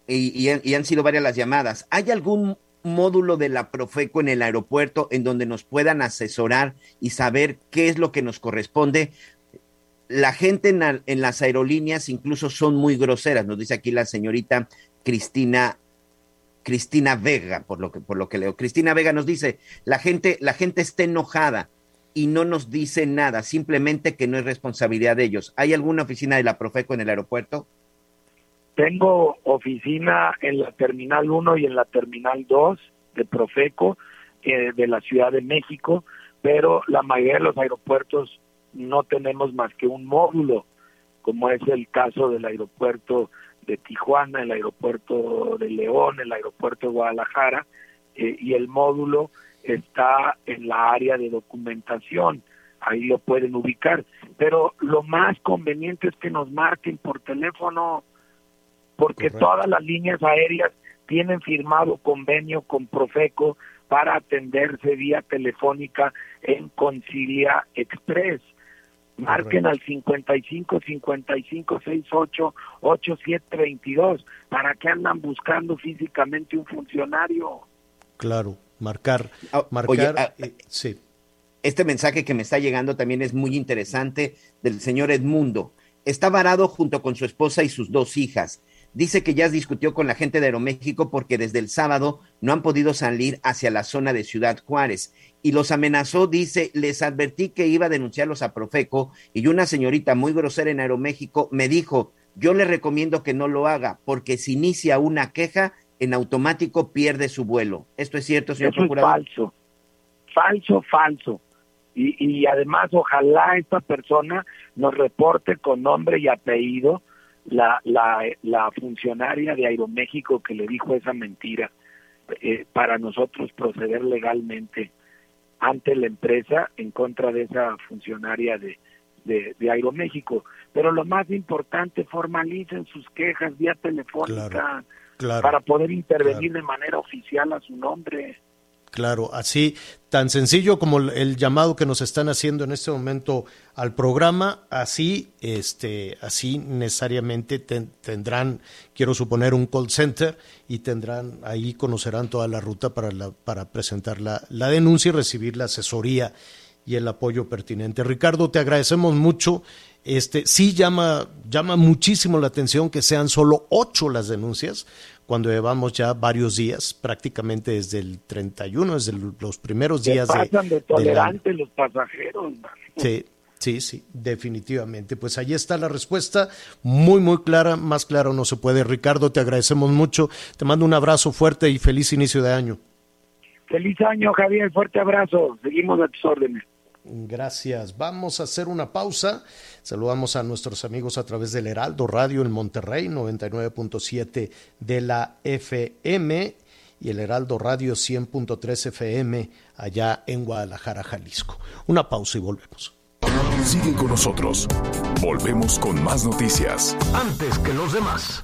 [SPEAKER 4] y, y, y han sido varias las llamadas, ¿hay algún módulo de la Profeco en el aeropuerto en donde nos puedan asesorar y saber qué es lo que nos corresponde? la gente en, en, las aerolíneas incluso son muy groseras, nos dice aquí la señorita Cristina Cristina Vega, por lo que por lo que leo. Cristina Vega nos dice, la gente la gente está enojada y no nos dice nada, simplemente que no es responsabilidad de ellos. ¿Hay alguna oficina de la Profeco en el aeropuerto?
[SPEAKER 12] Tengo oficina en la Terminal 1 y en la Terminal 2 de Profeco eh, de la Ciudad de México, pero la mayoría de los aeropuertos no tenemos más que un módulo, como es el caso del aeropuerto de Tijuana, el aeropuerto de León, el aeropuerto de Guadalajara, eh, y el módulo está en la área de documentación, ahí lo pueden ubicar, pero lo más conveniente es que nos marquen por teléfono, porque Correcto. todas las líneas aéreas tienen firmado convenio con Profeco para atenderse vía telefónica en Concilia Express marquen al 55 55 68 87 22 para que andan buscando físicamente un funcionario.
[SPEAKER 2] Claro, marcar, marcar,
[SPEAKER 4] Oye, ah, eh, sí. Este mensaje que me está llegando también es muy interesante del señor Edmundo. Está varado junto con su esposa y sus dos hijas. Dice que ya discutió con la gente de Aeroméxico porque desde el sábado no han podido salir hacia la zona de Ciudad Juárez y los amenazó, dice, les advertí que iba a denunciarlos a Profeco y una señorita muy grosera en Aeroméxico me dijo, yo le recomiendo que no lo haga porque si inicia una queja, en automático pierde su vuelo. ¿Esto es cierto, señor
[SPEAKER 12] Eso es falso, falso, falso. Y, y además, ojalá esta persona nos reporte con nombre y apellido la, la, la funcionaria de Aeroméxico que le dijo esa mentira eh, para nosotros proceder legalmente ante la empresa en contra de esa funcionaria de, de, de Aeroméxico. Pero lo más importante, formalicen sus quejas vía telefónica para poder intervenir de manera oficial a su nombre.
[SPEAKER 2] Claro, así tan sencillo como el llamado que nos están haciendo en este momento al programa, así, este, así necesariamente tendrán, quiero suponer, un call center y tendrán ahí conocerán toda la ruta para la, para presentar la, la denuncia y recibir la asesoría y el apoyo pertinente. Ricardo, te agradecemos mucho. Este, sí llama, llama muchísimo la atención que sean solo ocho las denuncias, cuando llevamos ya varios días, prácticamente desde el 31, desde los primeros días
[SPEAKER 12] pasan de, tolerantes los pasajeros.
[SPEAKER 2] Sí, sí, sí, definitivamente. Pues ahí está la respuesta, muy, muy clara, más claro no se puede. Ricardo, te agradecemos mucho, te mando un abrazo fuerte y feliz inicio de año.
[SPEAKER 12] Feliz año, Javier, fuerte abrazo, seguimos a tus órdenes.
[SPEAKER 2] Gracias. Vamos a hacer una pausa. Saludamos a nuestros amigos a través del Heraldo Radio en Monterrey, 99.7 de la FM y el Heraldo Radio 100.3 FM allá en Guadalajara, Jalisco. Una pausa y volvemos.
[SPEAKER 1] Sigue con nosotros. Volvemos con más noticias.
[SPEAKER 11] Antes que los demás.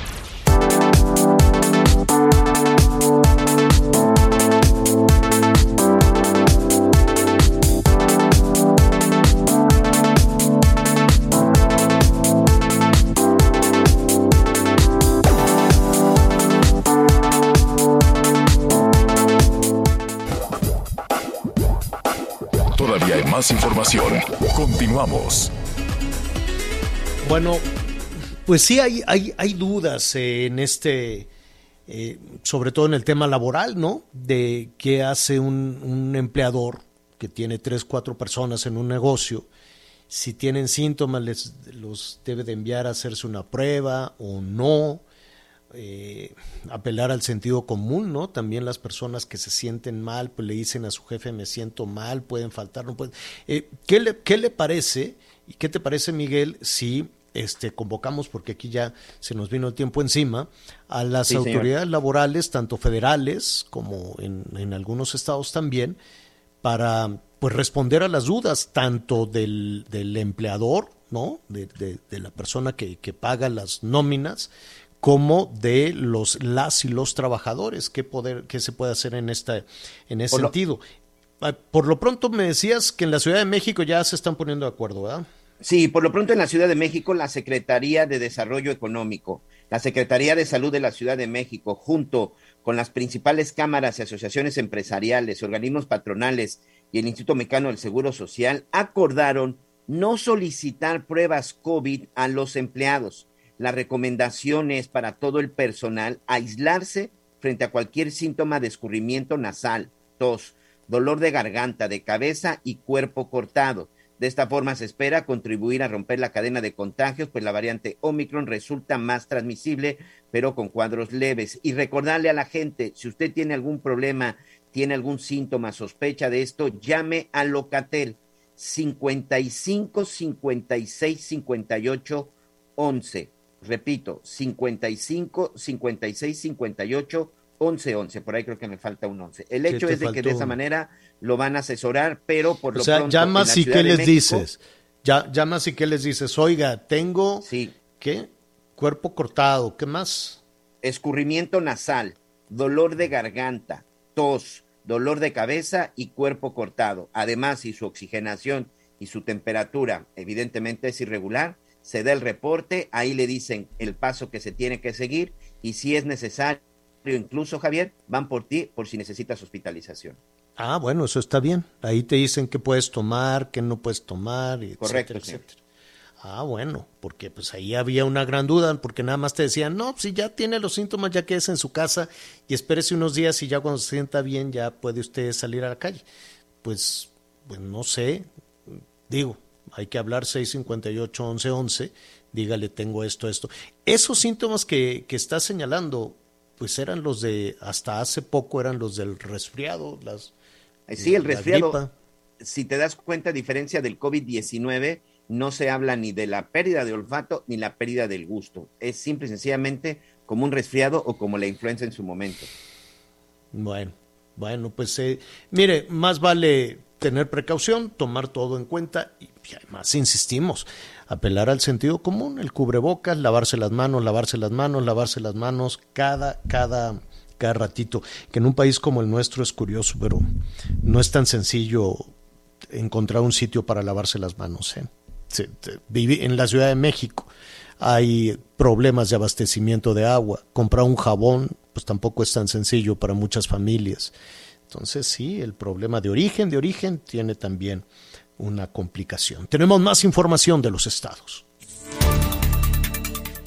[SPEAKER 1] Información. Continuamos.
[SPEAKER 2] Bueno, pues sí hay, hay, hay dudas en este, eh, sobre todo en el tema laboral, ¿no? De qué hace un, un empleador que tiene tres, cuatro personas en un negocio. Si tienen síntomas, les los debe de enviar a hacerse una prueba o no eh, apelar al sentido común, ¿no? También las personas que se sienten mal, pues le dicen a su jefe, me siento mal, pueden faltar, no pueden. Eh, ¿qué, le, ¿Qué le parece? ¿Y qué te parece, Miguel, si este, convocamos, porque aquí ya se nos vino el tiempo encima, a las autoridades laborales, tanto federales como en, en, algunos estados también, para pues responder a las dudas tanto del, del empleador, ¿no? De, de, de la persona que, que, paga las nóminas, como de los las y los trabajadores. ¿Qué, poder, qué se puede hacer en, esta, en ese sentido? Ah, por lo pronto me decías que en la Ciudad de México ya se están poniendo de acuerdo, ¿verdad?
[SPEAKER 4] Sí, por lo pronto en la Ciudad de México, la Secretaría de Desarrollo Económico, la Secretaría de Salud de la Ciudad de México, junto con las principales cámaras y asociaciones empresariales, organismos patronales y el Instituto Mexicano del Seguro Social, acordaron no solicitar pruebas COVID a los empleados la recomendación es para todo el personal aislarse frente a cualquier síntoma de escurrimiento nasal, tos, dolor de garganta, de cabeza y cuerpo cortado. De esta forma se espera contribuir a romper la cadena de contagios, pues la variante Omicron resulta más transmisible, pero con cuadros leves. Y recordarle a la gente, si usted tiene algún problema, tiene algún síntoma, sospecha de esto, llame a Locatel 55 56 58 11 repito, 55, 56, 58, 11, 11. Por ahí creo que me falta un 11. El hecho es de que de esa manera lo van a asesorar, pero por lo
[SPEAKER 2] sea,
[SPEAKER 4] pronto.
[SPEAKER 2] llamas y qué les dices. Ya, llamas y qué les dices. Oiga, tengo.
[SPEAKER 4] Sí.
[SPEAKER 2] ¿Qué? Cuerpo cortado. ¿Qué más?
[SPEAKER 4] Escurrimiento nasal, dolor de garganta, tos, dolor de cabeza y cuerpo cortado. Además, si su oxigenación y su temperatura evidentemente es irregular, se da el reporte, ahí le dicen el paso que se tiene que seguir y si es necesario, incluso Javier, van por ti por si necesitas hospitalización.
[SPEAKER 2] Ah, bueno, eso está bien. Ahí te dicen qué puedes tomar, qué no puedes tomar, Correcto, etcétera. Ah, bueno, porque pues ahí había una gran duda, porque nada más te decían, no, si ya tiene los síntomas, ya quédese en su casa y espérese unos días y ya cuando se sienta bien ya puede usted salir a la calle. Pues, pues no sé, digo, hay que hablar 658-1111, dígale, tengo esto, esto. Esos síntomas que, que está señalando, pues eran los de, hasta hace poco eran los del resfriado, las...
[SPEAKER 4] Eh, sí, el resfriado, si te das cuenta, a diferencia del COVID-19, no se habla ni de la pérdida de olfato ni la pérdida del gusto. Es simple y sencillamente como un resfriado o como la influenza en su momento.
[SPEAKER 2] Bueno, bueno, pues eh, mire, más vale tener precaución, tomar todo en cuenta y, además insistimos, apelar al sentido común, el cubrebocas, lavarse las manos, lavarse las manos, lavarse las manos cada, cada, cada ratito, que en un país como el nuestro es curioso, pero no es tan sencillo encontrar un sitio para lavarse las manos. ¿eh? en la Ciudad de México hay problemas de abastecimiento de agua. Comprar un jabón, pues tampoco es tan sencillo para muchas familias. Entonces sí, el problema de origen, de origen, tiene también una complicación. Tenemos más información de los estados.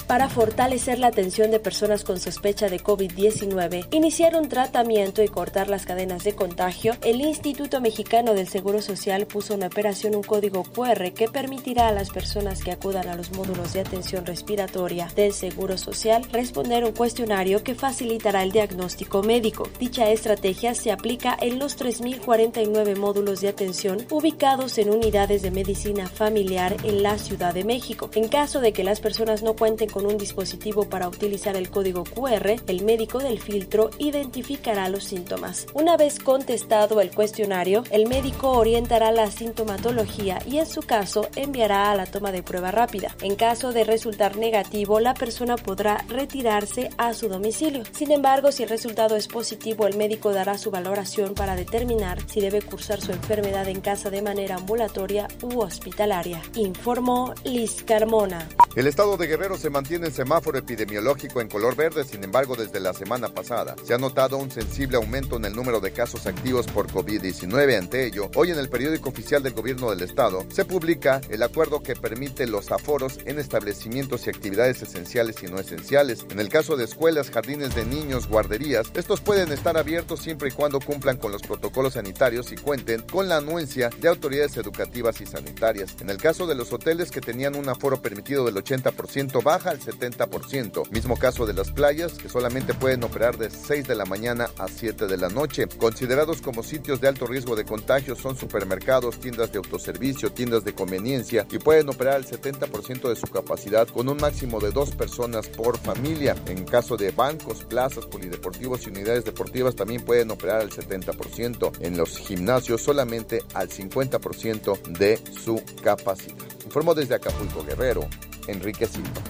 [SPEAKER 13] Para fortalecer la atención de personas con sospecha de COVID-19, iniciar un tratamiento y cortar las cadenas de contagio, el Instituto Mexicano del Seguro Social puso en operación un código QR que permitirá a las personas que acudan a los módulos de atención respiratoria del Seguro Social responder un cuestionario que facilitará el diagnóstico médico. Dicha estrategia se aplica en los 3.049 módulos de atención ubicados en unidades de medicina familiar en la Ciudad de México. En caso de que las personas no cuenten con un dispositivo para utilizar el código QR, el médico del filtro identificará los síntomas. Una vez contestado el cuestionario, el médico orientará la sintomatología y en su caso enviará a la toma de prueba rápida. En caso de resultar negativo, la persona podrá retirarse a su domicilio. Sin embargo, si el resultado es positivo, el médico dará su valoración para determinar si debe cursar su enfermedad en casa de manera ambulatoria u hospitalaria, informó Liz Carmona.
[SPEAKER 14] El estado de Guerrero se mantiene en semáforo epidemiológico en color verde, sin embargo, desde la semana pasada se ha notado un sensible aumento en el número de casos activos por COVID-19. Ante ello, hoy en el periódico oficial del gobierno del estado se publica el acuerdo que permite los aforos en establecimientos y actividades esenciales y no esenciales. En el caso de escuelas, jardines de niños, guarderías, estos pueden estar abiertos siempre y cuando cumplan con los protocolos sanitarios y cuenten con la anuencia de autoridades educativas y sanitarias. En el caso de los hoteles que tenían un aforo permitido del 80%, baja al 70%. Mismo caso de las playas, que solamente pueden operar de 6 de la mañana a 7 de la noche. Considerados como sitios de alto riesgo de contagio son supermercados, tiendas de autoservicio, tiendas de conveniencia y pueden operar al 70% de su capacidad con un máximo de dos personas por familia. En caso de bancos, plazas, polideportivos y unidades deportivas también pueden operar al 70%. En los gimnasios solamente al 50% de su capacidad. Informó desde Acapulco Guerrero, Enrique Silva.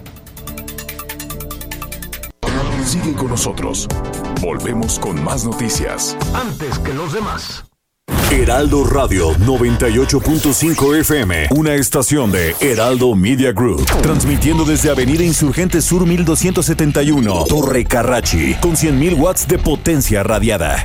[SPEAKER 1] Sigue con nosotros. Volvemos con más noticias.
[SPEAKER 11] Antes que los demás.
[SPEAKER 1] Heraldo Radio 98.5 FM, una estación de Heraldo Media Group, transmitiendo desde Avenida Insurgente Sur 1271, Torre Carrachi, con 100.000 watts de potencia radiada.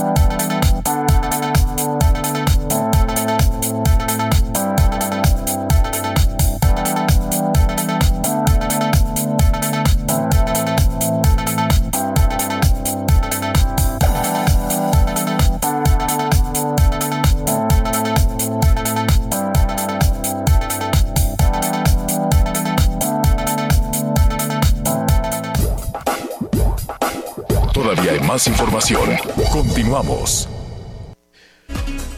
[SPEAKER 1] Información. Continuamos.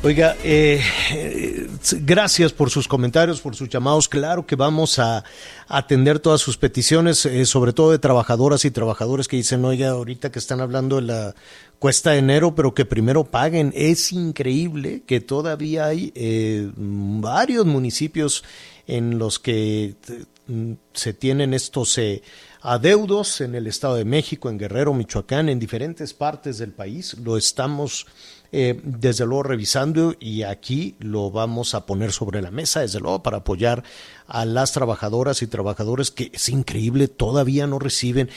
[SPEAKER 2] Oiga, eh, eh, gracias por sus comentarios, por sus llamados. Claro que vamos a atender todas sus peticiones, eh, sobre todo de trabajadoras y trabajadores que dicen, oiga, ahorita que están hablando de la cuesta de enero, pero que primero paguen. Es increíble que todavía hay varios municipios en los que se tienen estos adeudos en el Estado de México, en Guerrero, Michoacán, en diferentes partes del país. Lo estamos eh, desde luego revisando y aquí lo vamos a poner sobre la mesa, desde luego, para apoyar a las trabajadoras y trabajadores que es increíble, todavía no reciben.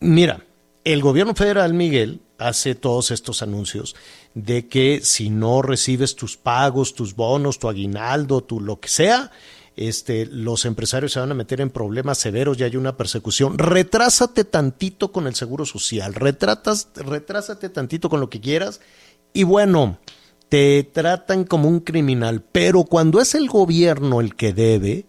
[SPEAKER 2] Mira, el gobierno federal, Miguel, hace todos estos anuncios de que si no recibes tus pagos, tus bonos, tu aguinaldo, tu lo que sea, este, los empresarios se van a meter en problemas severos y hay una persecución. Retrásate tantito con el seguro social, retratas, retrásate tantito con lo que quieras y bueno, te tratan como un criminal, pero cuando es el gobierno el que debe,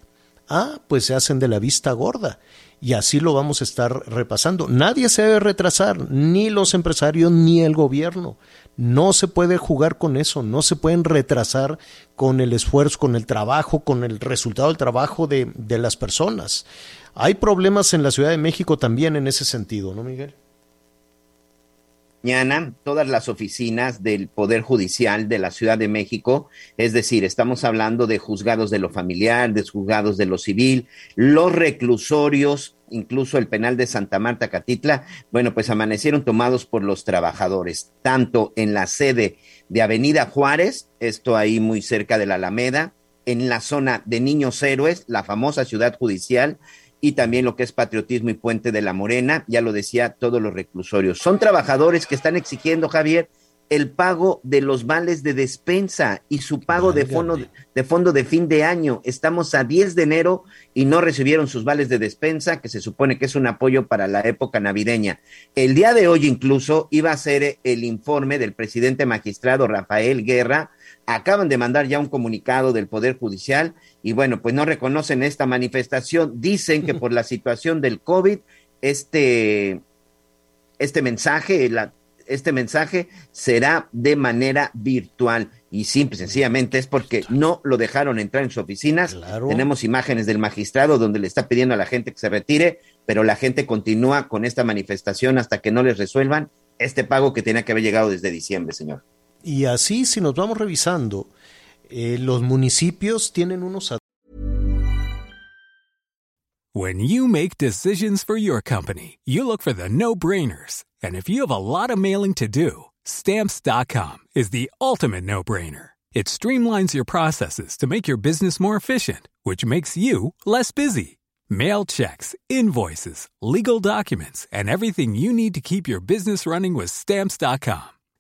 [SPEAKER 2] ah, pues se hacen de la vista gorda. Y así lo vamos a estar repasando. Nadie se debe retrasar, ni los empresarios ni el gobierno. No se puede jugar con eso, no se pueden retrasar con el esfuerzo, con el trabajo, con el resultado del trabajo de, de las personas. Hay problemas en la Ciudad de México también en ese sentido, ¿no, Miguel?
[SPEAKER 4] Mañana todas las oficinas del Poder Judicial de la Ciudad de México, es decir, estamos hablando de juzgados de lo familiar, de juzgados de lo civil, los reclusorios, incluso el penal de Santa Marta Catitla, bueno, pues amanecieron tomados por los trabajadores, tanto en la sede de Avenida Juárez, esto ahí muy cerca de la Alameda, en la zona de Niños Héroes, la famosa ciudad judicial, y también lo que es patriotismo y puente de la Morena, ya lo decía, todos los reclusorios. Son trabajadores que están exigiendo, Javier, el pago de los vales de despensa y su pago de fondo, de fondo de fin de año. Estamos a 10 de enero y no recibieron sus vales de despensa, que se supone que es un apoyo para la época navideña. El día de hoy incluso iba a ser el informe del presidente magistrado Rafael Guerra. Acaban de mandar ya un comunicado del Poder Judicial y bueno, pues no reconocen esta manifestación. Dicen que por la situación del COVID, este, este mensaje, este mensaje será de manera virtual. Y simple, sencillamente es porque no lo dejaron entrar en sus oficinas. Tenemos imágenes del magistrado donde le está pidiendo a la gente que se retire, pero la gente continúa con esta manifestación hasta que no les resuelvan este pago que tenía que haber llegado desde diciembre, señor.
[SPEAKER 2] Y así, si nos vamos revisando, eh, los municipios tienen unos.
[SPEAKER 15] When you make decisions for your company, you look for the no-brainers. And if you have a lot of mailing to do, stamps.com is the ultimate no-brainer. It streamlines your processes to make your business more efficient, which makes you less busy. Mail checks, invoices, legal documents, and everything you need to keep your business running with stamps.com.